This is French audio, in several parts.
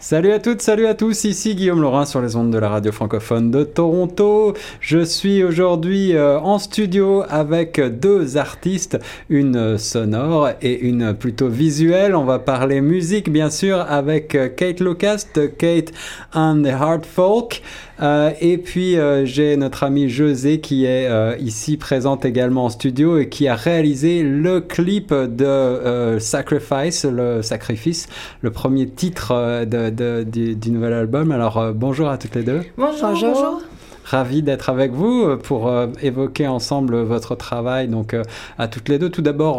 Salut à toutes, salut à tous, ici Guillaume Laurin sur les ondes de la radio francophone de Toronto. Je suis aujourd'hui euh, en studio avec deux artistes, une sonore et une plutôt visuelle. On va parler musique bien sûr avec euh, Kate Lucas Kate and the Hard Folk. Euh, et puis euh, j'ai notre amie José qui est euh, ici présente également en studio et qui a réalisé le clip de Sacrifice, le sacrifice, le premier titre de, de, du, du, nouvel album. Alors bonjour à toutes les deux. Bonjour. bonjour. Ravi d'être avec vous pour évoquer ensemble votre travail. Donc à toutes les deux, tout d'abord,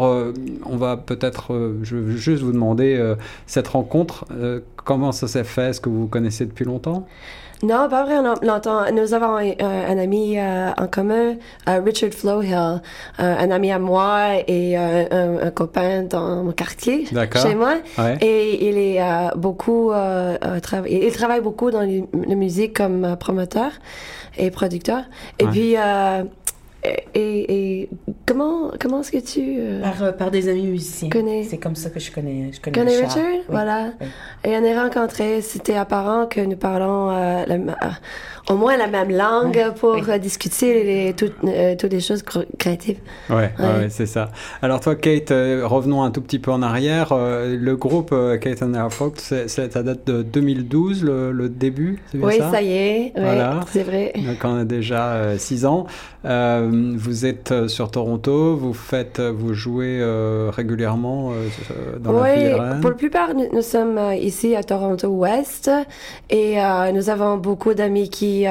on va peut-être, je veux juste vous demander cette rencontre. comment ça s'est fait? Est-ce que vous vous connaissez depuis longtemps? Non, pas vraiment longtemps. Nous avons un, un ami euh, en commun, euh, Richard Flowhill, euh, un ami à moi et un, un, copain dans mon quartier, chez moi. Ouais. Et il est beaucoup, il travaille beaucoup dans la musique comme promoteur et producteur. Et ouais. puis et, et, comment, comment est-ce que tu... Euh, par, euh, par, des amis musiciens. Connais... C'est comme ça que je connais, je connais, connais Richard. Richard? Voilà. Oui. Et on est rencontrés. C'était apparent que nous parlons euh, la, euh, au moins la même langue oui. pour oui. discuter les, toutes, euh, toutes les choses créatives. Ouais, ouais. ouais c'est ça. Alors toi, Kate, revenons un tout petit peu en arrière. le groupe Kate and Air Folk, ça date de 2012, le, le début, c'est bien oui, ça? Oui, ça y est. Voilà. c'est vrai. Donc on a déjà 6 ans. Euh, vous êtes euh, sur Toronto, vous faites, euh, vous jouez euh, régulièrement euh, dans oui, la ville pour la plupart, nous, nous, sommes ici à Toronto Ouest et nous avons beaucoup d'amis qui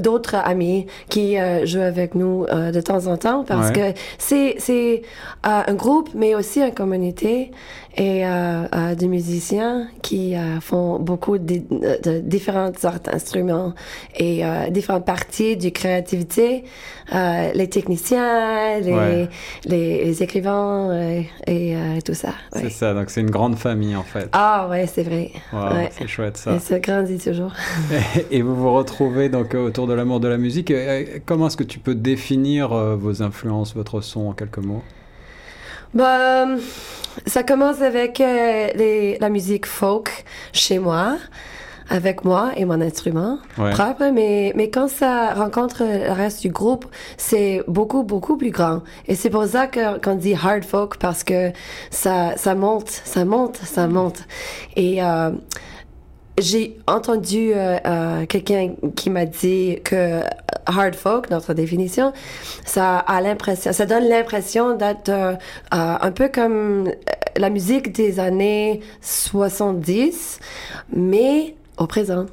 d'autres amis qui jouent avec nous de temps en temps parce ouais. que c'est c'est un groupe mais aussi une communauté et euh, euh, des musiciens qui euh, font beaucoup de, de, différentes sortes d'instruments et euh, différentes parties de créativité, euh, les techniciens, les, ouais. les, les, écrivains et, et tout ça. Ouais. C'est ça, donc c'est une grande famille en fait. Ah ouais, c'est vrai. Wow, ouais. C'est chouette ça. Et ça grandit toujours. et vous vous retrouvez donc autour de l'amour de la musique. Comment est-ce que tu peux définir vos influences, votre son en quelques mots? Bah, ça commence avec euh, les, la musique folk chez moi, avec moi et mon instrument ouais. propre, mais, mais quand ça rencontre le reste du groupe, c'est beaucoup, beaucoup plus grand. Et c'est pour ça qu'on dit hard folk, parce que ça, ça monte, ça monte, ça monte. Et euh, j'ai entendu euh, euh, quelqu'un qui m'a dit que hard folk, notre définition, ça a l'impression, ça donne l'impression d'être euh, un peu comme la musique des années 70, mais au présent.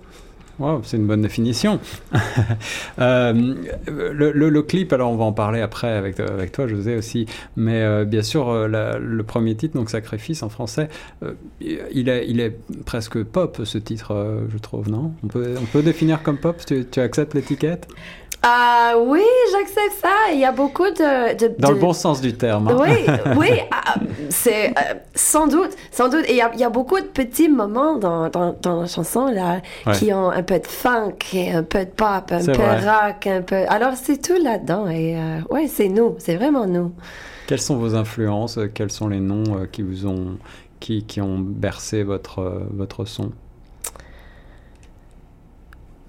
C'est une bonne définition. euh, le, le, le, clip, alors on va en parler après avec, avec toi, José aussi, mais euh, bien sûr, euh, le premier titre, donc Sacrifice en français, euh, il, est, presque pop ce titre, euh, je trouve, non? On peut, on définir comme pop? Tu acceptes l'étiquette? Euh, oui, j'accepte ça. Il y a beaucoup de... de Dans de... le bon sens du terme. Hein? Oui, oui, c'est euh, sans doute, sans doute. Et il y, a, il y, a, beaucoup de petits moments dans, dans, dans la chanson là ouais. qui ont un peu de funk, et un peu de pop, un peu vrai. rock, un peu... Alors c'est tout là-dedans. Et euh, ouais, c'est nous, c'est vraiment nous. Quelles sont vos influences? Quels sont les noms euh, qui vous ont... Qui, qui ont bercé votre, votre son?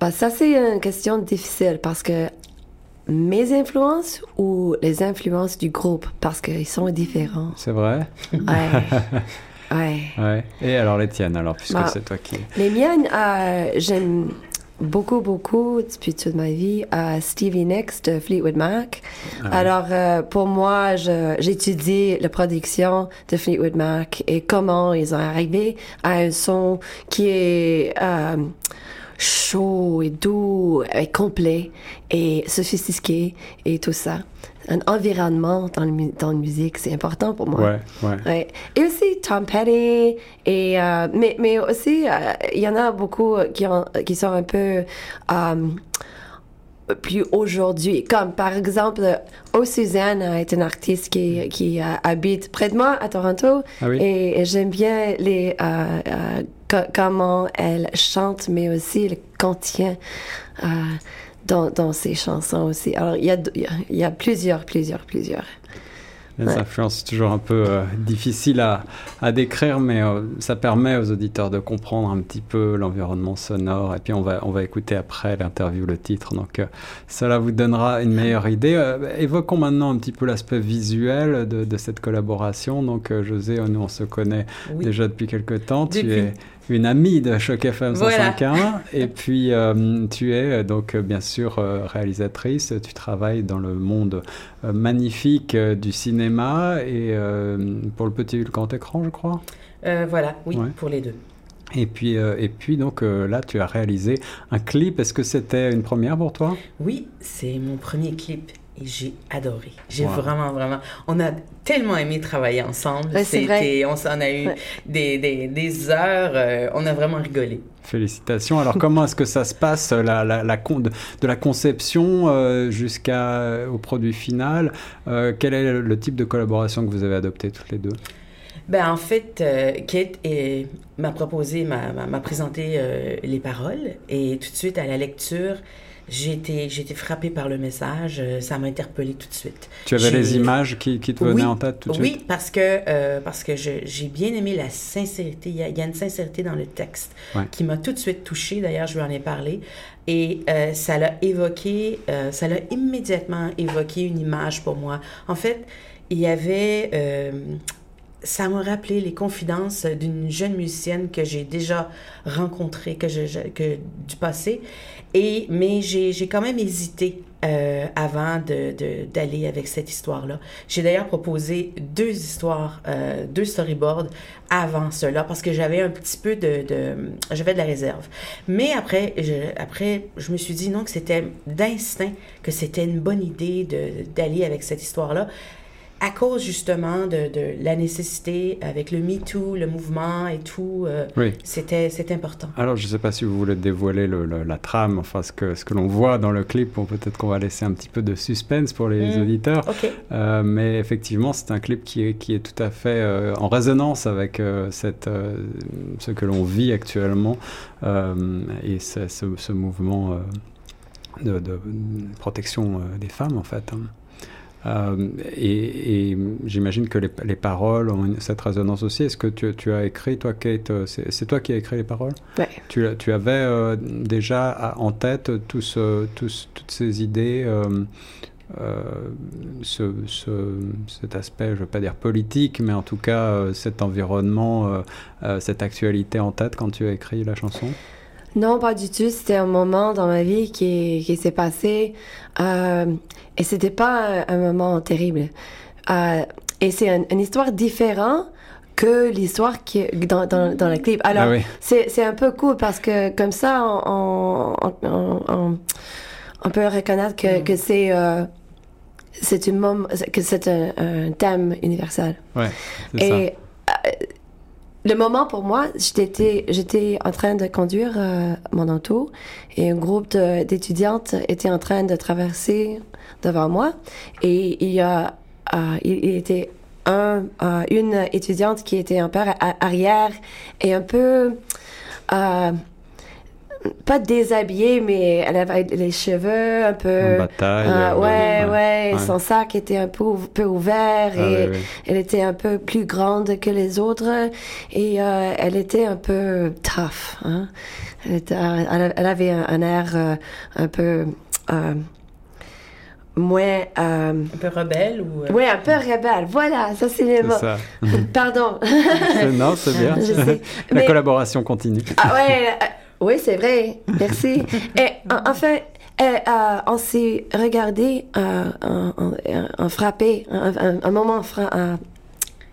Bah, ça, c'est une question difficile parce que mes influences ou les influences du groupe, parce qu'ils sont différents. C'est vrai? Ouais. ouais. ouais. Et alors les tiennes, alors, puisque bah, c'est toi qui... Les miennes, euh, j'aime beaucoup, beaucoup, depuis toute ma vie, euh, Stevie Nicks de Fleetwood Mac. Ah ouais. Alors, euh, pour moi, j'étudie la production de Fleetwood Mac et comment ils ont arrivé à un son qui est chaud et doux et complet et sophistiqué et tout ça. Un environnement dans, le, dans la musique, c'est important pour moi. Ouais, ouais. ouais. Et aussi Tom Petty, et, euh, mais, mais aussi, il euh, y en a beaucoup qui, ont, qui sont un peu... Um, plus aujourd'hui. Comme par exemple, O Suzanne est une artiste qui, qui uh, habite près de moi à Toronto ah oui? et, et j'aime bien les uh, uh, comment elle chante, mais aussi le contient dans, dans ses chansons aussi. Alors il y a, il y a plusieurs, plusieurs, plusieurs. Les influences, toujours un peu euh, difficile à, à, décrire, mais euh, ça permet aux auditeurs de comprendre un petit peu l'environnement sonore. Et puis on va, on va écouter après l'interview, le titre. Donc euh, cela vous donnera une meilleure idée. évoquons maintenant un petit peu l'aspect visuel de, de, cette collaboration. Donc José, nous on se connaît déjà depuis quelques temps. Tu es une amie de Choc FM 105.1 et puis tu es donc bien sûr réalisatrice, tu travailles dans le monde magnifique du cinéma et euh, pour le petit et le grand écran, je crois. Euh, voilà, oui, pour les deux. Et puis, euh, et puis donc là, tu as réalisé un clip. Est-ce que c'était une première pour toi? Oui, c'est mon premier clip et j'ai adoré. J'ai vraiment, vraiment. On a tellement aimé travailler ensemble. C'était, on s'en a eu des, des, des, heures. on a vraiment rigolé. Félicitations. Alors, comment est-ce que ça se passe, la, la, la de la conception euh, jusqu'au produit final euh, Quel est le type de collaboration que vous avez adopté toutes les deux? Ben, en fait, euh, Kate m'a proposé, m'a présenté les paroles et tout de suite à la lecture, j'ai été, j'ai été frappée par le message. Euh, ça m'a interpellée tout de suite. Tu avais les images qui, qui te venaient en tête tout de suite? Oui, parce que, euh, parce que j'ai bien aimé la sincérité. Il y, a, il y a une sincérité dans le texte qui m'a tout de suite touchée. D'ailleurs, je lui en ai parlé. Et euh, ça l'a évoqué, ça l'a immédiatement évoqué une image pour moi. En fait, il y avait ça m'a rappelé les confidences d'une jeune musicienne que j'ai déjà rencontrée, que je, que, du passé. Et, mais j'ai quand même hésité euh, avant d'aller de, avec cette histoire-là. J'ai d'ailleurs proposé deux histoires, euh, deux storyboards avant cela parce que j'avais un petit peu de, de j'avais de la réserve. Mais après, je, après, je me suis dit non que c'était d'instinct que c'était une bonne idée d'aller avec cette histoire-là à cause justement de, de, la nécessité avec le MeToo, le mouvement et tout, euh, oui. c'était important. Alors, je ne sais pas si vous voulez dévoiler le, la trame, enfin ce que, ce que l'on voit dans le clip, peut-être qu'on va laisser un petit peu de suspense pour les mm. auditeurs. Euh, mais effectivement, c'est un clip qui est, qui est tout à fait euh, en résonance avec cette, ce que l'on vit actuellement et ce, ce, ce mouvement de, de, protection des femmes, en fait. Hein. Euh, et, j'imagine que les, paroles ont cette résonance aussi. Est-ce que tu, tu, as écrit, toi, Kate, euh, c'est toi qui as écrit les paroles? Oui. Tu, tu, avais euh, déjà en tête tous, toutes ces idées ce, ce, cet aspect, je ne veux pas dire politique, mais en tout cas cet environnement, cette actualité en tête quand tu as écrit la chanson? Non, pas du tout. C'était un moment dans ma vie qui, qui s'est passé euh, et c'était pas un, moment terrible. Euh, et c'est une histoire différente que l'histoire qui dans, dans, dans le clip. Alors, ah c'est un peu cool parce que comme ça, on, on, on, peut reconnaître que, mm. que c'est... Euh, c'est une que c'est un, un, thème universel. Ouais, et ça. Euh, le moment pour moi, j'étais j'étais en train de conduire euh, mon auto et un groupe d'étudiantes était en train de traverser devant moi et il y a euh, il, était un euh, une étudiante qui était un peu arrière et un peu pas déshabillée, mais elle avait les cheveux un peu. En bataille. Euh, ouais, ouais, Son sac était un peu, peu ouvert ah, et elle était un peu plus grande que les autres et euh, elle était un peu tough. Hein? Elle, était, elle, avait un, air euh, un peu. moins un peu rebelle ou ouais un peu rebelle voilà ça c'est les mots pardon non c'est bien la collaboration continue ah ouais oui, c'est vrai. Merci. Et en, fait, euh, on s'est regardé euh, en, frappé, un, moment euh,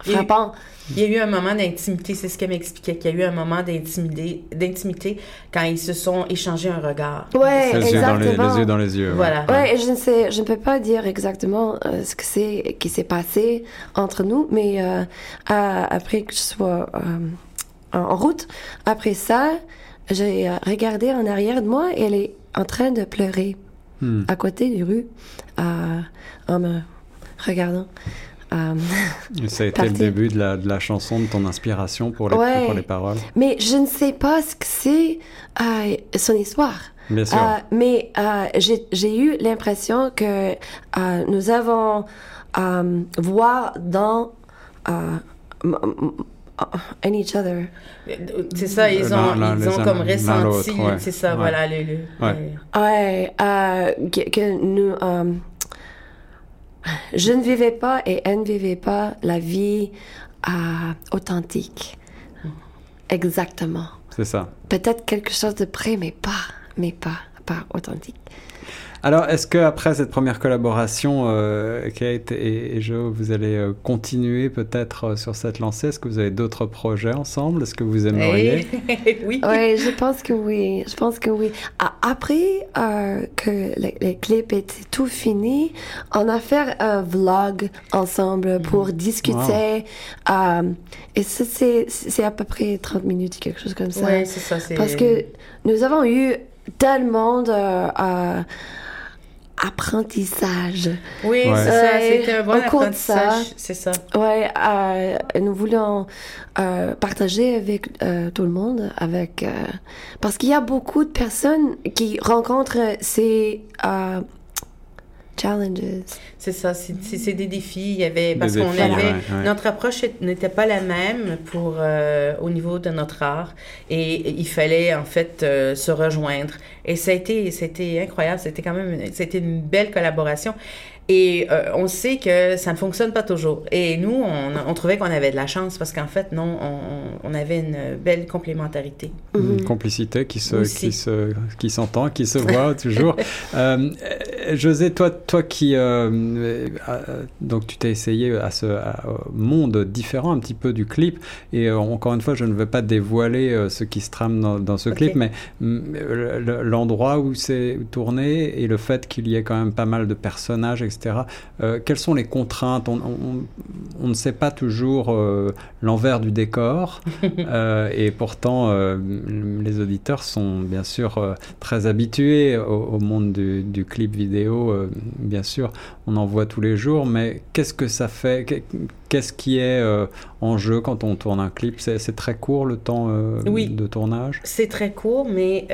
frappant. Il y a eu un moment d'intimité, c'est ce qu'elle m'expliquait, qu'il y a eu un moment d'intimité quand ils se sont échangés un regard. Oui, exactement. Les, les, yeux dans les yeux. Voilà. Ouais, je ne sais, je ne peux pas dire exactement ce que c'est qui s'est passé entre nous, mais après que je sois en route, après ça, j'ai euh, regardé en arrière de moi et elle est en train de pleurer hmm. à côté du rue euh, en me regardant. Euh, ça a été le début de la, de la, chanson, de ton inspiration pour les, pour les paroles. Mais je ne sais pas ce que c'est son histoire. Bien sûr. mais j'ai eu l'impression que nous avons voir dans and each other. C'est ça, ils ont, ils ont comme ressenti, c'est ça, voilà. Le, le, ouais, euh, que, nous, euh, je ne vivais pas et elle ne vivait pas la vie euh, authentique. Exactement. C'est ça. Peut-être quelque chose de près, mais pas, mais pas, pas authentique. Alors, est-ce que après cette première collaboration, euh, Kate et, Joe, vous allez euh, continuer peut-être euh, sur cette lancée? Est-ce que vous avez d'autres projets ensemble? Est-ce que vous aimeriez? Oui. Oui, je pense que oui. Je pense que oui. Après que les, clips étaient tout finis, on a fait un vlog ensemble pour mm. discuter. et c'est à peu près 30 minutes, quelque chose comme ça. Oui, c'est ça. Parce que nous avons eu tellement de apprentissage. Oui, c'est ça, c'était un bon apprentissage, c'est ça. Oui, euh, nous voulons euh, partager avec euh, tout le monde, avec parce qu'il y a beaucoup de personnes qui rencontrent ces challenges. C'est ça, c'est des défis. Il y avait parce qu'on avait notre approche n'était pas la même pour au niveau de notre art et il fallait en fait se rejoindre. Et ça a été, c'était incroyable. C'était quand même, c'était une belle collaboration. Et euh, on sait que ça ne fonctionne pas toujours. Et nous, on, trouvait qu'on avait de la chance parce qu'en fait, non, on, avait une belle complémentarité. Une mhm. complicité qui se, qui se, qui s'entend, qui se voit toujours. Euh, José, toi, toi qui, euh, donc tu t'es essayé à ce monde différent un petit peu du clip. Et encore une fois, je ne veux pas dévoiler ce qui se trame dans, ce clip, mais mm, l'endroit où c'est tourné et le fait qu'il y ait quand même pas mal de personnages, etc euh, quelles sont les contraintes on, ne sait pas toujours euh, l'envers du décor, euh, et pourtant les auditeurs sont bien sûr très habitués au, monde du, clip vidéo. bien sûr, on en voit tous les jours, mais qu'est-ce que ça fait? Qu'est-ce qui est en jeu quand on tourne un clip? C'est très court le temps de tournage? C'est très court, mais...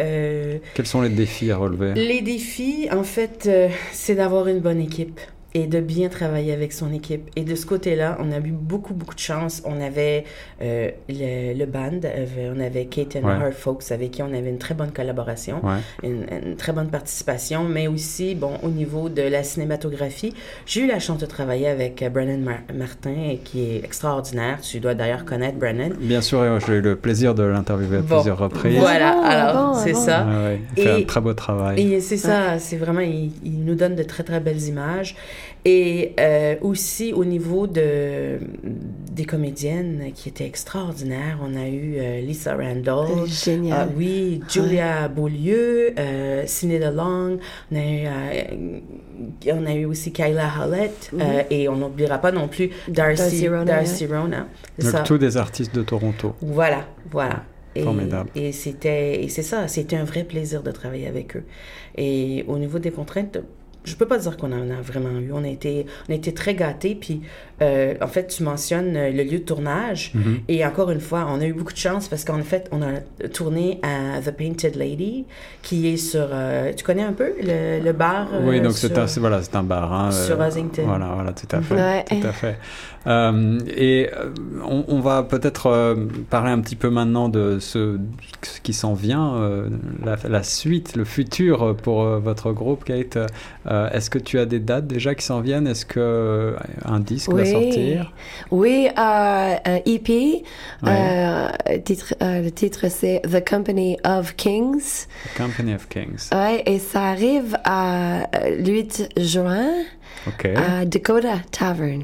Quels sont les défis à relever? Les défis, en fait, c'est d'avoir une bonne équipe et de bien travailler avec son équipe. Et de ce côté-là, on a eu beaucoup, beaucoup de chance. On avait euh, le, band, euh, on avait Kate and Her Folks avec qui on avait une très bonne collaboration, une, très bonne participation, mais aussi, bon, au niveau de la cinématographie, j'ai eu la chance de travailler avec euh, Brennan Martin, qui est extraordinaire. Tu dois d'ailleurs connaître Brennan. Bien sûr, j'ai eu le plaisir de l'interviewer à plusieurs reprises. Voilà, ah, alors, c'est ça. il fait un très beau travail. Et c'est ça, c'est vraiment, il, il nous donne de très, très belles images. Et euh, aussi au niveau de, des comédiennes qui étaient extraordinaires, on a eu euh, Lisa Randall. Génial. Ah oui, Julia Beaulieu, euh, Cindy DeLong. On a eu, euh, on a eu aussi Kyla Hallett. Mhm. et on n'oubliera pas non plus Darcy, Darcy Rona. Donc, tous des artistes de Toronto. Voilà, voilà. Et, Formidable. Et c'était, et c'est ça, c'était un vrai plaisir de travailler avec eux. Et au niveau des contraintes, je peux pas dire qu'on en a vraiment eu. On a été, on a été très gâtés. Puis, euh, en fait, tu mentionnes euh, le lieu de tournage. Mm-hmm. Et encore une fois, on a eu beaucoup de chance parce qu'en fait, on a tourné à The Painted Lady, qui est sur. Euh, tu connais un peu le, bar Oui, donc c'est un, voilà, un bar. Hein, sur Ossington. Voilà, voilà, tout à fait. Tout à fait. et on, on va peut-être parler un petit peu maintenant de ce, ce qui s'en vient, la, la, suite, le futur pour votre groupe, Kate. Euh, est-ce que tu as des dates déjà qui s'en viennent? Est-ce que euh, un disque va sortir? Oui, euh, un EP. le titre c'est The Company of Kings. The Company of Kings. Oui, et ça arrive à 8 juin à Dakota Tavern.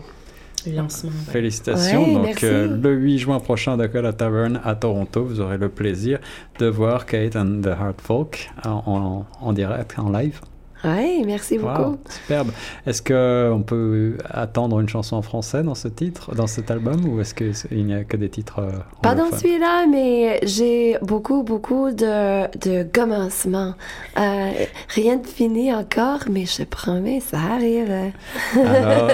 Lancement. Félicitations. Donc, le 8 juin prochain, Dakota Tavern à Toronto, vous aurez le plaisir de voir Kate and the Heart Folk en, en direct, en live. Oui, merci beaucoup. superbe. Est-ce qu'on peut attendre une chanson en français dans ce titre, dans cet album, ou est-ce qu'il n'y a que des titres euh, Pas dans celui-là, mais j'ai beaucoup, beaucoup de, de commencements. Euh, rien de fini encore, mais je promets, ça arrive. Alors,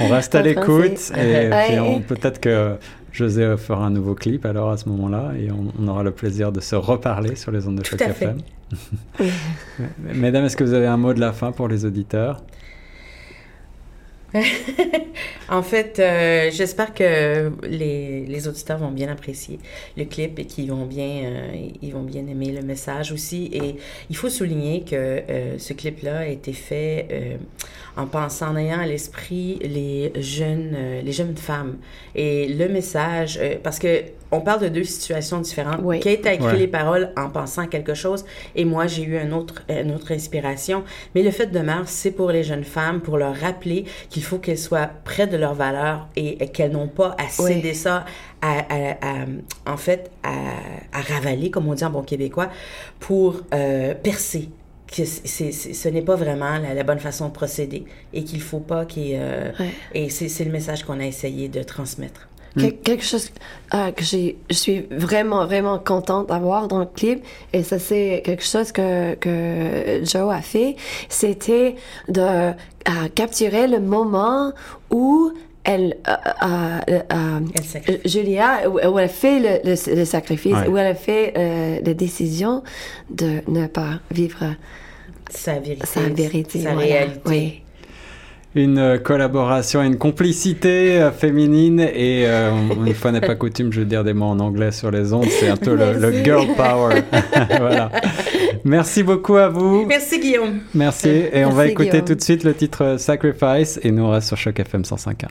on reste à l'écoute et puis peut-être que José fera un nouveau clip alors à ce moment-là et on, aura le plaisir de se reparler sur les ondes de Choc FM. Mesdames, est-ce que vous avez un mot de la fin pour les auditeurs? en fait, euh, j'espère que les, les, auditeurs vont bien apprécier le clip et qu'ils vont bien, euh, ils vont bien aimer le message aussi. Et il faut souligner que euh, ce clip-là a été fait en pensant, en ayant à l'esprit les jeunes, les jeunes femmes et le message, parce que on parle de deux situations différentes. Kate a écrit les paroles en pensant à quelque chose et moi, j'ai eu un autre, une autre inspiration. Mais le fait de Mars, c'est pour les jeunes femmes, pour leur rappeler qu'il faut qu'elles soient près de leurs valeurs et, qu'elles n'ont pas à céder ça, à, en fait, à, ravaler, comme on dit en bon québécois, pour euh, percer que ce n'est pas vraiment la, bonne façon de procéder et qu'il faut pas qu'il euh, et c'est le message qu'on a essayé de transmettre. Mm. quelque chose euh, que je suis vraiment, vraiment contente d'avoir dans le clip, et ça c'est quelque chose que, que Joe a fait, c'était de euh, capturer le moment où elle, euh, Julia, où, elle fait le, sacrifice, où elle a fait la décision de ne pas vivre sa vérité, sa, vérité, sa réalité. Oui une euh, collaboration, une complicité euh, féminine et euh, une fois n'est pas coutume, je veux dire des mots en anglais sur les ondes, c'est un peu le, girl power. voilà. Merci beaucoup à vous. Merci Guillaume. Merci et on va écouter tout de suite le titre Sacrifice et nous on reste sur Choc FM 105.1.